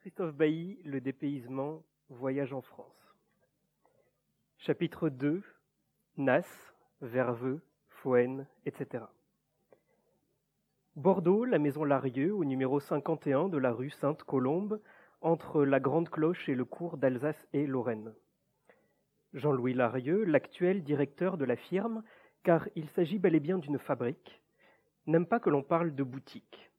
Christophe Bailly, Le dépaysement, Voyage en France. Chapitre 2 Nas, Verveux, Fouenne, etc. Bordeaux, la maison Larieux, au numéro 51 de la rue Sainte-Colombe, entre la Grande Cloche et le cours d'Alsace et Lorraine. Jean-Louis Larieux, l'actuel directeur de la firme, car il s'agit bel et bien d'une fabrique, n'aime pas que l'on parle de boutique.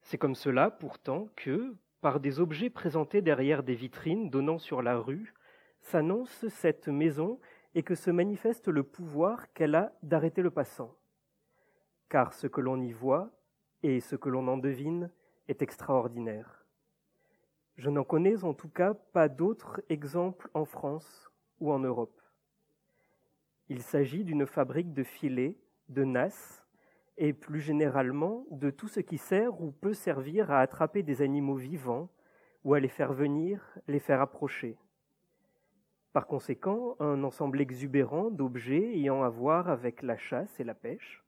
C'est comme cela, pourtant, que, par des objets présentés derrière des vitrines donnant sur la rue, s'annonce cette maison et que se manifeste le pouvoir qu'elle a d'arrêter le passant. Car ce que l'on y voit et ce que l'on en devine est extraordinaire. Je n'en connais en tout cas pas d'autres exemples en France ou en Europe. Il s'agit d'une fabrique de filets, de nasses, et plus généralement de tout ce qui sert ou peut servir à attraper des animaux vivants ou à les faire venir, les faire approcher. Par conséquent, un ensemble exubérant d'objets ayant à voir avec la chasse et la pêche,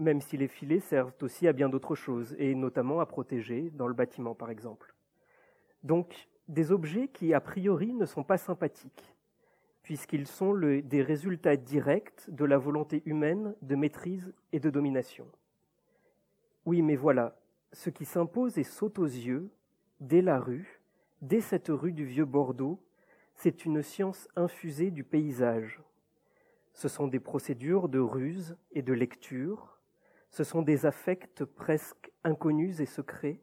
même si les filets servent aussi à bien d'autres choses, et notamment à protéger dans le bâtiment par exemple. Donc des objets qui a priori ne sont pas sympathiques, puisqu'ils sont des résultats directs de la volonté humaine de maîtrise et de domination. Oui, mais voilà, ce qui s'impose et saute aux yeux, dès la rue, dès cette rue du vieux Bordeaux, c'est une science infusée du paysage. Ce sont des procédures de ruse et de lecture, ce sont des affects presque inconnus et secrets,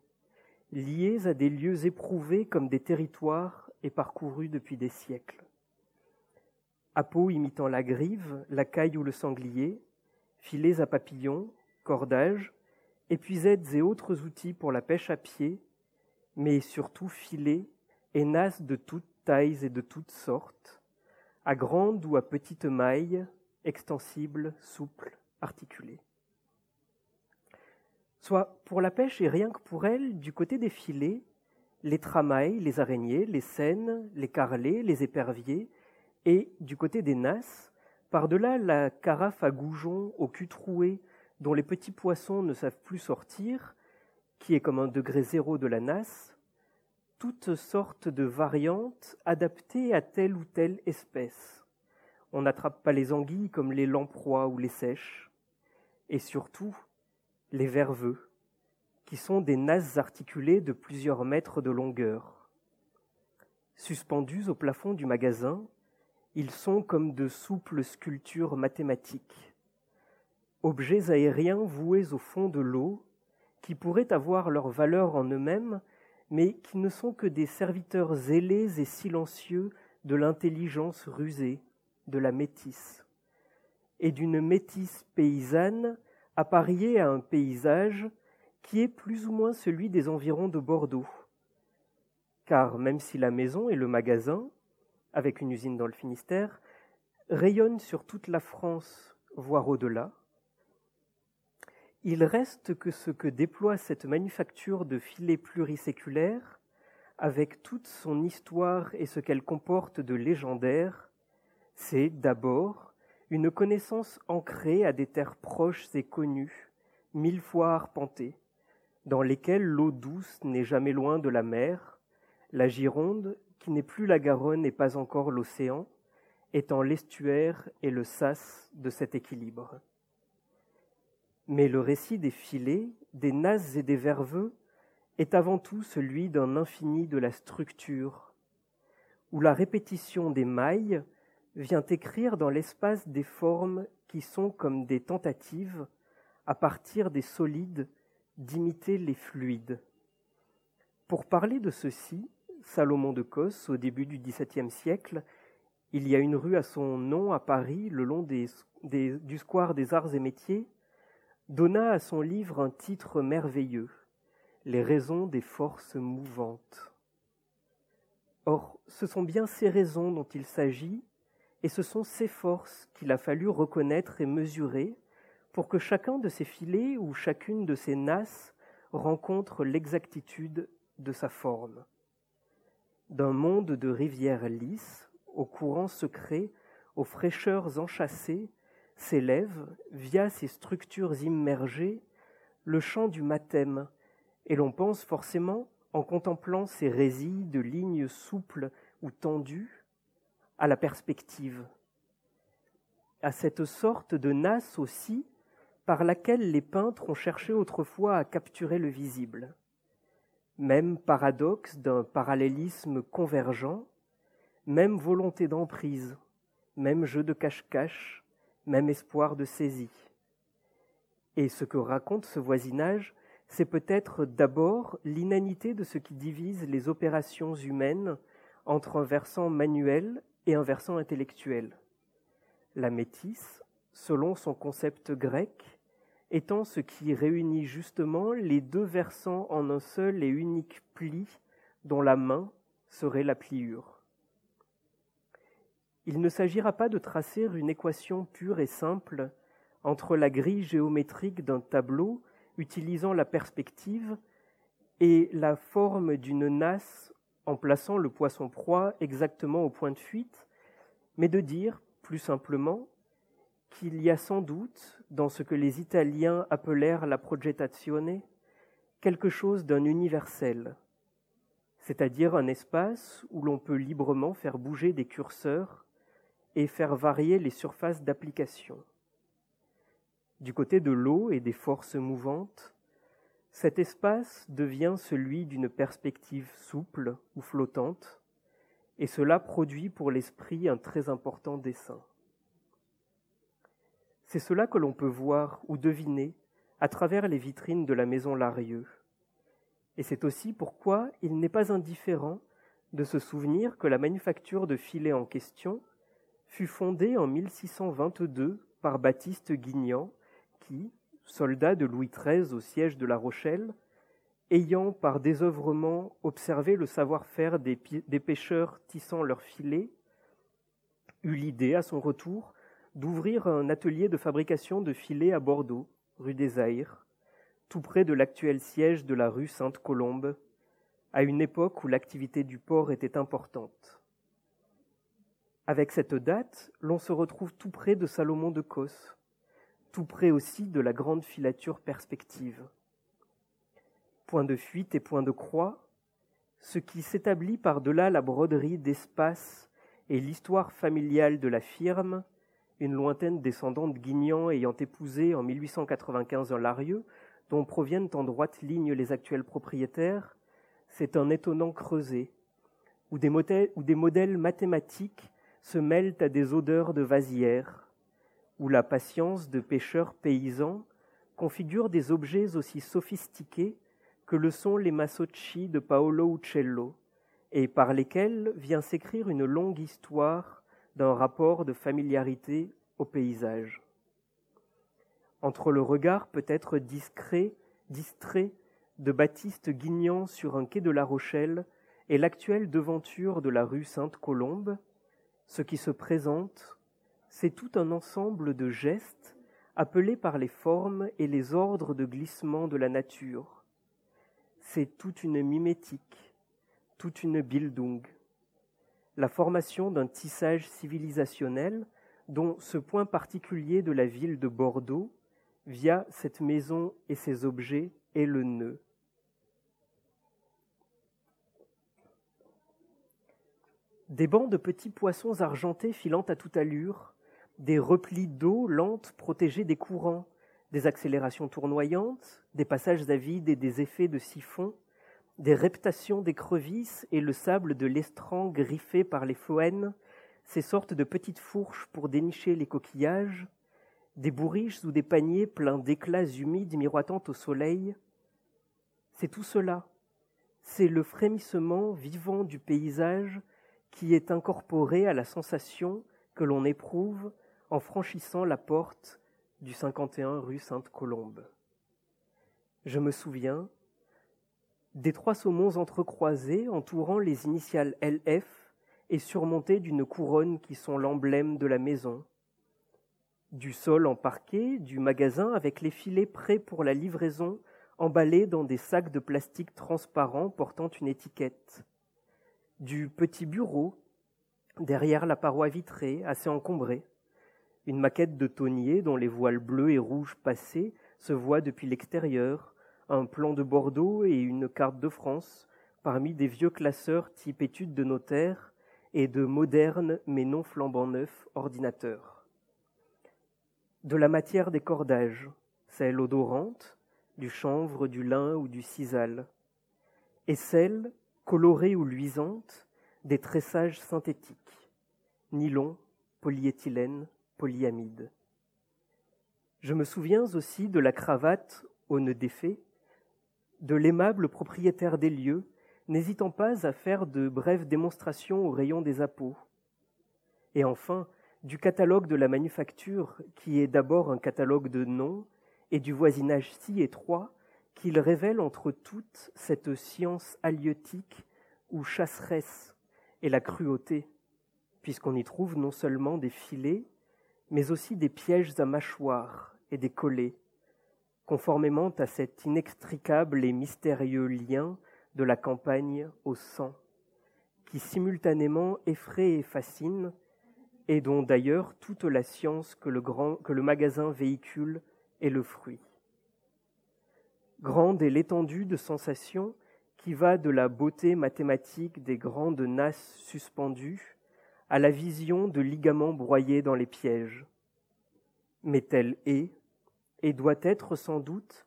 liés à des lieux éprouvés comme des territoires et parcourus depuis des siècles peau imitant la grive, la caille ou le sanglier, filets à papillons, cordages, épuisettes et autres outils pour la pêche à pied, mais surtout filets et nasses de toutes tailles et de toutes sortes, à grande ou à petite maille, extensibles, souples, articulées. Soit pour la pêche et rien que pour elle, du côté des filets, les tramailles, les araignées, les scènes, les carlets, les éperviers, et du côté des nasses, par-delà la carafe à goujon au cul troué dont les petits poissons ne savent plus sortir, qui est comme un degré zéro de la nasse, toutes sortes de variantes adaptées à telle ou telle espèce. On n'attrape pas les anguilles comme les lamproies ou les sèches. Et surtout, les verveux, qui sont des nasses articulées de plusieurs mètres de longueur. Suspendus au plafond du magasin, ils sont comme de souples sculptures mathématiques, objets aériens voués au fond de l'eau, qui pourraient avoir leur valeur en eux-mêmes, mais qui ne sont que des serviteurs zélés et silencieux de l'intelligence rusée, de la métisse, et d'une métisse paysanne appariée à un paysage qui est plus ou moins celui des environs de Bordeaux. Car même si la maison et le magasin, avec une usine dans le Finistère, rayonne sur toute la France, voire au-delà. Il reste que ce que déploie cette manufacture de filets pluriséculaires, avec toute son histoire et ce qu'elle comporte de légendaire, c'est d'abord une connaissance ancrée à des terres proches et connues, mille fois arpentées, dans lesquelles l'eau douce n'est jamais loin de la mer, la Gironde qui n'est plus la Garonne et pas encore l'océan, étant l'estuaire et le sas de cet équilibre. Mais le récit des filets, des nases et des verveux est avant tout celui d'un infini de la structure, où la répétition des mailles vient écrire dans l'espace des formes qui sont comme des tentatives, à partir des solides, d'imiter les fluides. Pour parler de ceci, Salomon de Cos, au début du XVIIe siècle. Il y a une rue à son nom à Paris, le long du square des arts et métiers, donna à son livre un titre merveilleux, Les raisons des forces mouvantes. Or, ce sont bien ces raisons dont il s'agit, et ce sont ces forces qu'il a fallu reconnaître et mesurer pour que chacun de ces filets ou chacune de ces nasses rencontre l'exactitude de sa forme d'un monde de rivières lisses, aux courants secrets, aux fraîcheurs enchâssées, s'élève, via ces structures immergées, le chant du mathème, et l'on pense forcément en contemplant ces résilles de lignes souples ou tendues, à la perspective, à cette sorte de nasse aussi par laquelle les peintres ont cherché autrefois à capturer le visible. Même paradoxe d'un parallélisme convergent, même volonté d'emprise, même jeu de cache-cache, même espoir de saisie. Et ce que raconte ce voisinage, c'est peut-être d'abord l'inanité de ce qui divise les opérations humaines entre un versant manuel et un versant intellectuel. La métisse, selon son concept grec, étant ce qui réunit justement les deux versants en un seul et unique pli dont la main serait la pliure. Il ne s'agira pas de tracer une équation pure et simple entre la grille géométrique d'un tableau utilisant la perspective et la forme d'une nasse en plaçant le poisson proie exactement au point de fuite, mais de dire, plus simplement, qu'il y a sans doute, dans ce que les Italiens appelèrent la progettazione, quelque chose d'un universel, c'est-à-dire un espace où l'on peut librement faire bouger des curseurs et faire varier les surfaces d'application. Du côté de l'eau et des forces mouvantes, cet espace devient celui d'une perspective souple ou flottante, et cela produit pour l'esprit un très important dessin. C'est cela que l'on peut voir ou deviner à travers les vitrines de la maison Larieux. Et c'est aussi pourquoi il n'est pas indifférent de se souvenir que la manufacture de filets en question fut fondée en 1622 par Baptiste Guignan, qui, soldat de Louis XIII au siège de La Rochelle, ayant par désœuvrement observé le savoir-faire des, des pêcheurs tissant leurs filets, eut l'idée à son retour d'ouvrir un atelier de fabrication de filets à Bordeaux, rue des Aires, tout près de l'actuel siège de la rue Sainte-Colombe, à une époque où l'activité du port était importante. Avec cette date, l'on se retrouve tout près de Salomon de Cos, tout près aussi de la grande filature perspective. Point de fuite et point de croix, ce qui s'établit par-delà la broderie d'espace et l'histoire familiale de la firme une lointaine descendante Guignan ayant épousé en 1895 un Larieux, dont proviennent en droite ligne les actuels propriétaires, c'est un étonnant creuset, où des, modèles, mathématiques se mêlent à des odeurs de vasières, où la patience de pêcheurs paysans configure des objets aussi sophistiqués que le sont les massocci de Paolo Uccello, et par lesquels vient s'écrire une longue histoire d'un rapport de familiarité au paysage. Entre le regard peut-être discret, distrait de Baptiste Guignan sur un quai de La Rochelle et l'actuelle devanture de la rue Sainte-Colombe, ce qui se présente, c'est tout un ensemble de gestes appelés par les formes et les ordres de glissement de la nature. C'est toute une mimétique, toute une Bildung la formation d'un tissage civilisationnel dont ce point particulier de la ville de Bordeaux, via cette maison et ses objets, est le nœud. Des bancs de petits poissons argentés filant à toute allure, des replis d'eau lente protégés des courants, des accélérations tournoyantes, des passages à vide et des effets de siphon, des reptations d'écrevisses et le sable de l'estran griffé par les phoènes, ces sortes de petites fourches pour dénicher les coquillages, des bourriches ou des paniers pleins d'éclats humides miroitant au soleil. C'est tout cela. C'est le frémissement vivant du paysage qui est incorporé à la sensation que l'on éprouve en franchissant la porte du 51 rue Sainte-Colombe. Je me souviens, des trois saumons entrecroisés entourant les initiales LF et surmontés d'une couronne qui sont l'emblème de la maison. Du sol en parquet, du magasin avec les filets prêts pour la livraison, emballés dans des sacs de plastique transparents portant une étiquette. Du petit bureau, derrière la paroi vitrée, assez encombrée. Une maquette de tonnier dont les voiles bleus et rouges passés se voient depuis l'extérieur, un plan de Bordeaux et une carte de France, parmi des vieux classeurs type études de notaire et de modernes mais non flambant neufs ordinateurs. De la matière des cordages, celle odorante, du chanvre, du lin ou du sisal, et celle, colorée ou luisante, des tressages synthétiques, nylon, polyéthylène, polyamide. Je me souviens aussi de la cravate au nœud défait, de l'aimable propriétaire des lieux, n'hésitant pas à faire de brèves démonstrations au rayon des appôts. Et enfin, du catalogue de la manufacture, qui est d'abord un catalogue de noms, et du voisinage si étroit qu'il révèle entre toutes cette science halieutique ou chasseresse et la cruauté, puisqu'on y trouve non seulement des filets, mais aussi des pièges à mâchoires et des collets, conformément à cet inextricable et mystérieux lien de la campagne au sang, qui simultanément effraie et fascine, et dont d'ailleurs toute la science que le, grand, que le magasin véhicule est le fruit. Grande est l'étendue de sensations qui va de la beauté mathématique des grandes nasses suspendues à la vision de ligaments broyés dans les pièges. Mais telle est, et doit être sans doute,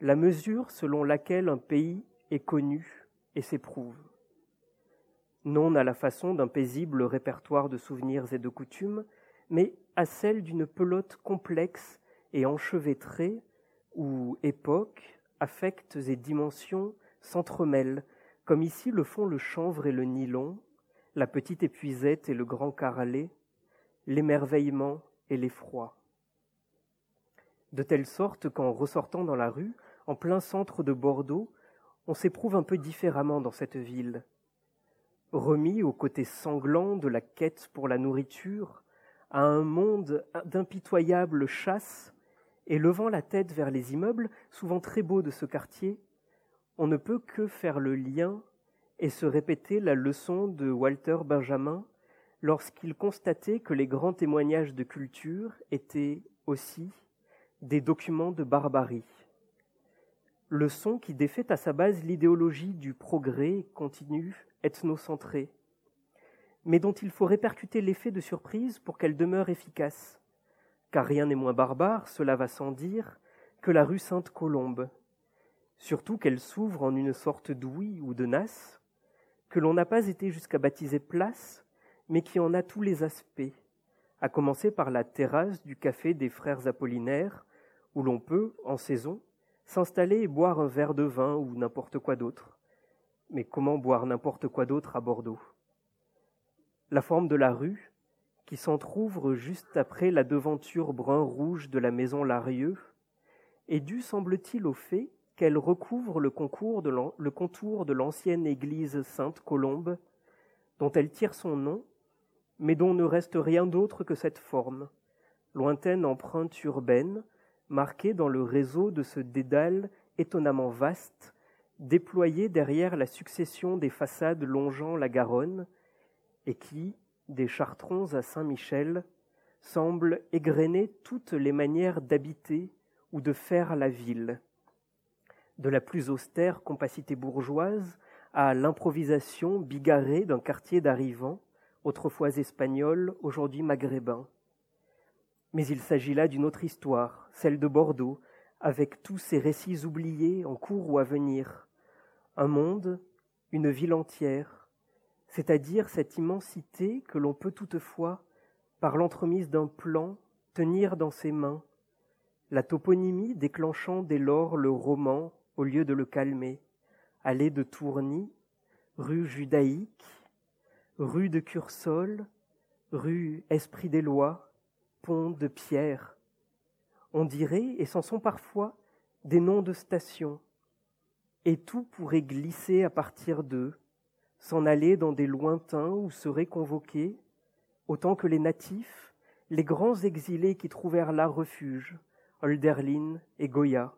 la mesure selon laquelle un pays est connu et s'éprouve. Non à la façon d'un paisible répertoire de souvenirs et de coutumes, mais à celle d'une pelote complexe et enchevêtrée où époques, affects et dimensions s'entremêlent, comme ici le font le chanvre et le nylon, la petite épuisette et le grand carrelé, l'émerveillement et l'effroi de telle sorte qu'en ressortant dans la rue, en plein centre de Bordeaux, on s'éprouve un peu différemment dans cette ville. Remis au côté sanglant de la quête pour la nourriture, à un monde d'impitoyable chasse, et levant la tête vers les immeubles, souvent très beaux de ce quartier, on ne peut que faire le lien et se répéter la leçon de Walter Benjamin lorsqu'il constatait que les grands témoignages de culture étaient aussi des documents de barbarie. Leçon qui défait à sa base l'idéologie du progrès continu, ethnocentré, mais dont il faut répercuter l'effet de surprise pour qu'elle demeure efficace. Car rien n'est moins barbare, cela va sans dire, que la rue Sainte-Colombe, surtout qu'elle s'ouvre en une sorte d'ouïe ou de nasse, que l'on n'a pas été jusqu'à baptiser place, mais qui en a tous les aspects, à commencer par la terrasse du café des frères Apollinaires, où l'on peut, en saison, s'installer et boire un verre de vin ou n'importe quoi d'autre. Mais comment boire n'importe quoi d'autre à Bordeaux? La forme de la rue, qui s'entr'ouvre juste après la devanture brun-rouge de la maison Larieux, est due, semble-t-il, au fait qu'elle recouvre le, le contour de l'ancienne église Sainte-Colombe, dont elle tire son nom mais dont ne reste rien d'autre que cette forme, lointaine empreinte urbaine, marquée dans le réseau de ce dédale étonnamment vaste, déployé derrière la succession des façades longeant la Garonne, et qui, des Chartrons à Saint-Michel, semble égrener toutes les manières d'habiter ou de faire la ville, de la plus austère compacité bourgeoise à l'improvisation bigarrée d'un quartier d'arrivants, autrefois espagnol, aujourd'hui maghrébin. Mais il s'agit là d'une autre histoire, celle de Bordeaux, avec tous ses récits oubliés en cours ou à venir. Un monde, une ville entière, c'est-à-dire cette immensité que l'on peut toutefois, par l'entremise d'un plan, tenir dans ses mains, la toponymie déclenchant dès lors le roman au lieu de le calmer, allée de Tourny, rue judaïque, rue de Cursol, rue Esprit des Lois, de pierre. On dirait, et c'en sont parfois, des noms de stations. Et tout pourrait glisser à partir d'eux, s'en aller dans des lointains où seraient convoqués, autant que les natifs, les grands exilés qui trouvèrent là refuge, Holderlin et Goya.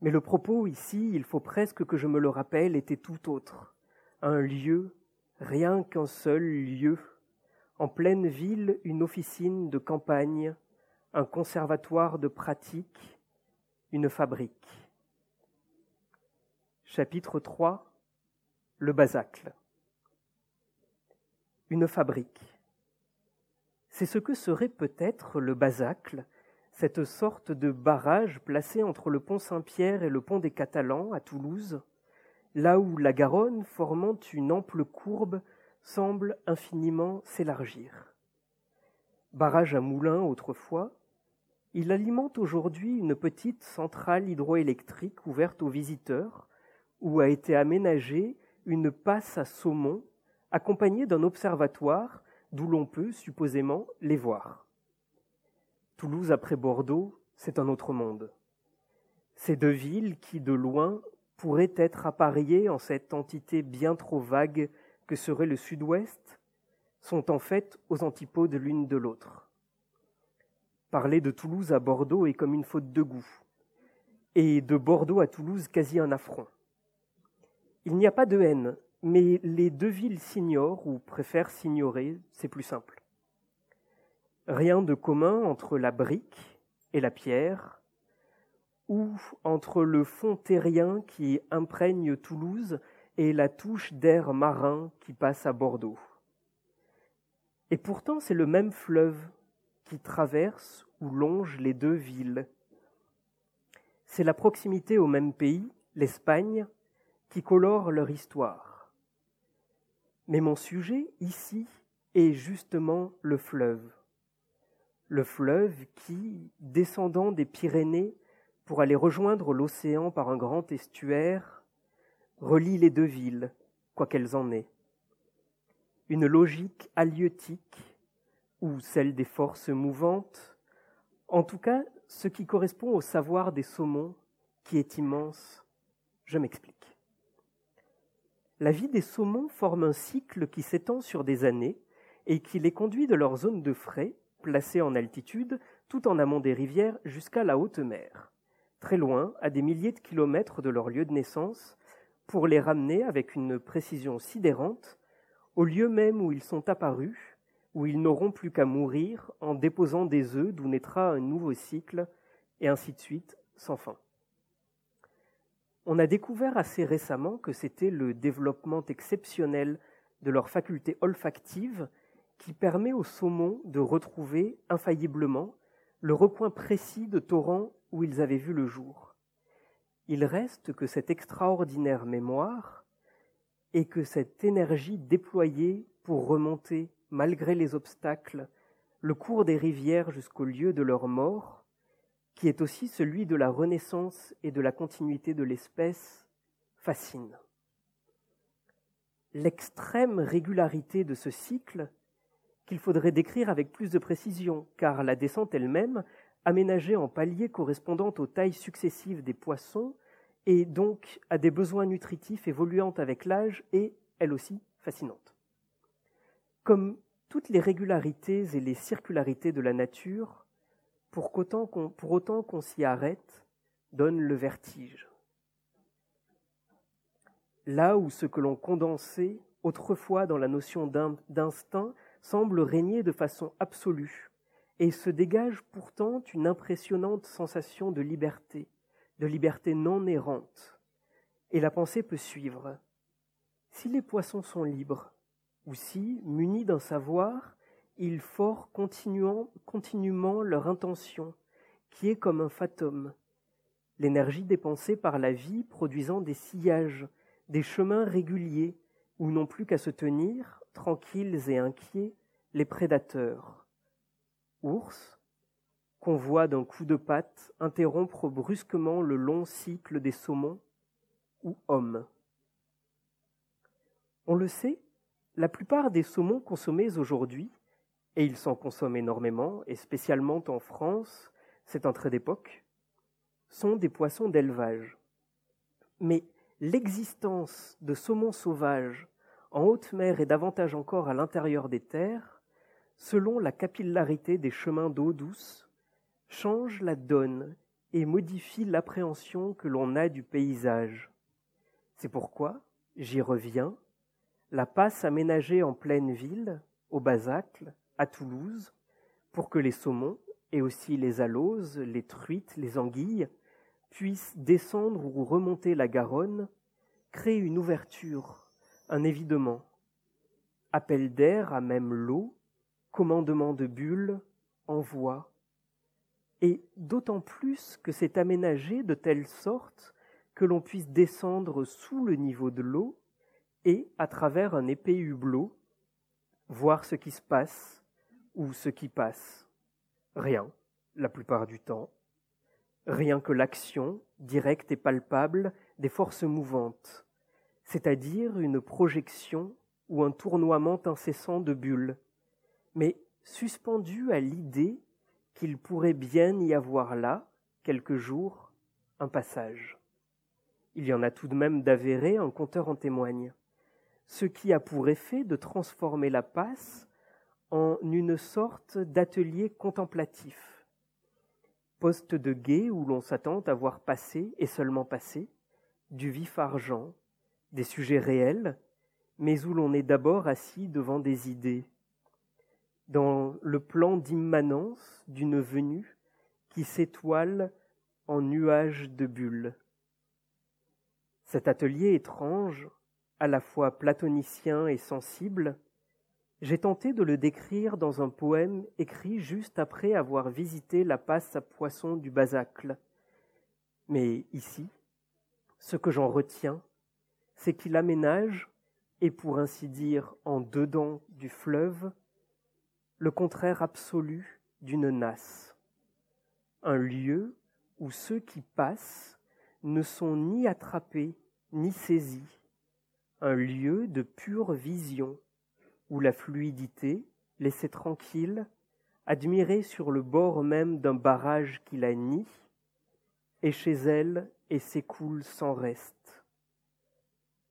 Mais le propos ici, il faut presque que je me le rappelle, était tout autre. Un lieu rien qu'un seul lieu, en pleine ville une officine de campagne, un conservatoire de pratique, une fabrique. Chapitre 3 le Basacle. Une fabrique. C'est ce que serait peut-être le Basacle, cette sorte de barrage placé entre le pont Saint-Pierre et le pont des Catalans à Toulouse, là où la Garonne, formant une ample courbe, semble infiniment s'élargir. Barrage à moulins autrefois, il alimente aujourd'hui une petite centrale hydroélectrique ouverte aux visiteurs, où a été aménagée une passe à saumon accompagnée d'un observatoire d'où l'on peut supposément les voir. Toulouse après Bordeaux, c'est un autre monde. Ces deux villes qui, de loin, pourraient être appariées en cette entité bien trop vague que serait le sud-ouest, sont en fait aux antipodes l'une de l'autre. Parler de Toulouse à Bordeaux est comme une faute de goût, et de Bordeaux à Toulouse quasi un affront. Il n'y a pas de haine, mais les deux villes s'ignorent ou préfèrent s'ignorer, c'est plus simple. Rien de commun entre la brique et la pierre, ou entre le fond terrien qui imprègne Toulouse et la touche d'air marin qui passe à Bordeaux. Et pourtant c'est le même fleuve qui traverse ou longe les deux villes. C'est la proximité au même pays, l'Espagne, qui colore leur histoire. Mais mon sujet ici est justement le fleuve le fleuve qui, descendant des Pyrénées pour aller rejoindre l'océan par un grand estuaire, relie les deux villes, quoi qu'elles en aient. Une logique halieutique, ou celle des forces mouvantes, en tout cas ce qui correspond au savoir des saumons, qui est immense. Je m'explique. La vie des saumons forme un cycle qui s'étend sur des années et qui les conduit de leur zone de frais placés en altitude, tout en amont des rivières, jusqu'à la haute mer, très loin, à des milliers de kilomètres de leur lieu de naissance, pour les ramener avec une précision sidérante au lieu même où ils sont apparus, où ils n'auront plus qu'à mourir en déposant des œufs d'où naîtra un nouveau cycle, et ainsi de suite, sans fin. On a découvert assez récemment que c'était le développement exceptionnel de leurs facultés olfactives qui permet aux saumons de retrouver infailliblement le recoin précis de torrents où ils avaient vu le jour. Il reste que cette extraordinaire mémoire et que cette énergie déployée pour remonter, malgré les obstacles, le cours des rivières jusqu'au lieu de leur mort, qui est aussi celui de la renaissance et de la continuité de l'espèce, fascine. L'extrême régularité de ce cycle qu'il faudrait décrire avec plus de précision, car la descente elle-même, aménagée en paliers correspondant aux tailles successives des poissons, et donc à des besoins nutritifs évoluant avec l'âge, est, elle aussi, fascinante. Comme toutes les régularités et les circularités de la nature, pour, pour autant qu'on s'y arrête, donne le vertige. Là où ce que l'on condensait autrefois dans la notion d'instinct semble régner de façon absolue, et se dégage pourtant une impressionnante sensation de liberté, de liberté non errante. Et la pensée peut suivre. Si les poissons sont libres, ou si, munis d'un savoir, ils forent continuellement leur intention, qui est comme un fatum, l'énergie dépensée par la vie produisant des sillages, des chemins réguliers, où n'ont plus qu'à se tenir, tranquilles et inquiets, les prédateurs. Ours, qu'on voit d'un coup de patte interrompre brusquement le long cycle des saumons, ou hommes. On le sait, la plupart des saumons consommés aujourd'hui, et ils s'en consomment énormément, et spécialement en France, c'est un trait d'époque, sont des poissons d'élevage. Mais l'existence de saumons sauvages en haute mer et davantage encore à l'intérieur des terres, selon la capillarité des chemins d'eau douce, change la donne et modifie l'appréhension que l'on a du paysage. C'est pourquoi, j'y reviens, la passe aménagée en pleine ville, au Basacle, à Toulouse, pour que les saumons, et aussi les aloses, les truites, les anguilles, puissent descendre ou remonter la Garonne, crée une ouverture un évidement. Appel d'air à même l'eau, commandement de bulles, envoi. Et d'autant plus que c'est aménagé de telle sorte que l'on puisse descendre sous le niveau de l'eau et, à travers un épais hublot, voir ce qui se passe ou ce qui passe. Rien, la plupart du temps. Rien que l'action, directe et palpable, des forces mouvantes, c'est-à-dire une projection ou un tournoiement incessant de bulles, mais suspendu à l'idée qu'il pourrait bien y avoir là, quelques jours, un passage. Il y en a tout de même d'avéré, un conteur en témoigne. Ce qui a pour effet de transformer la passe en une sorte d'atelier contemplatif, poste de guet où l'on s'attend à voir passer, et seulement passer, du vif argent, des sujets réels, mais où l'on est d'abord assis devant des idées, dans le plan d'immanence d'une venue qui s'étoile en nuages de bulles. Cet atelier étrange à la fois platonicien et sensible, j'ai tenté de le décrire dans un poème écrit juste après avoir visité la passe à poisson du Basacle. Mais ici, ce que j'en retiens, c'est qu'il aménage, et pour ainsi dire en dedans du fleuve, le contraire absolu d'une nasse, un lieu où ceux qui passent ne sont ni attrapés ni saisis, un lieu de pure vision, où la fluidité, laissée tranquille, admirée sur le bord même d'un barrage qui la nie, est chez elle et s'écoule sans reste.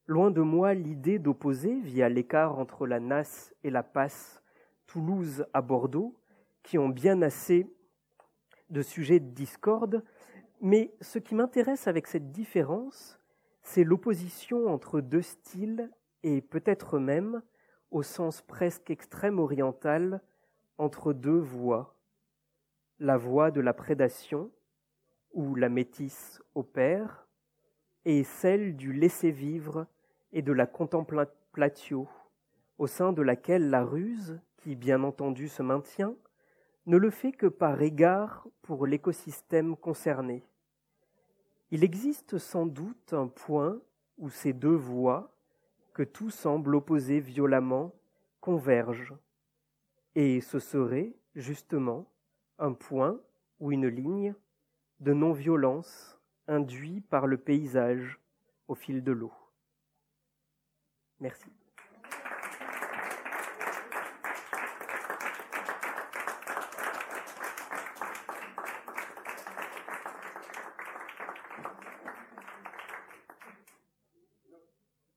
Loin de moi l'idée d'opposer, via l'écart entre la Nasse et la Passe, Toulouse à Bordeaux, qui ont bien assez de sujets de discorde, mais ce qui m'intéresse avec cette différence, c'est l'opposition entre deux styles et peut-être même, au sens presque extrême oriental, entre deux voies. La voie de la prédation, où la métisse opère, et celle du laisser-vivre et de la contemplatio, au sein de laquelle la ruse, qui bien entendu se maintient, ne le fait que par égard pour l'écosystème concerné. Il existe sans doute un point où ces deux voies, que tout semble opposer violemment, convergent, et ce serait, justement, un point ou une ligne de non-violence induit par le paysage au fil de l'eau. Merci.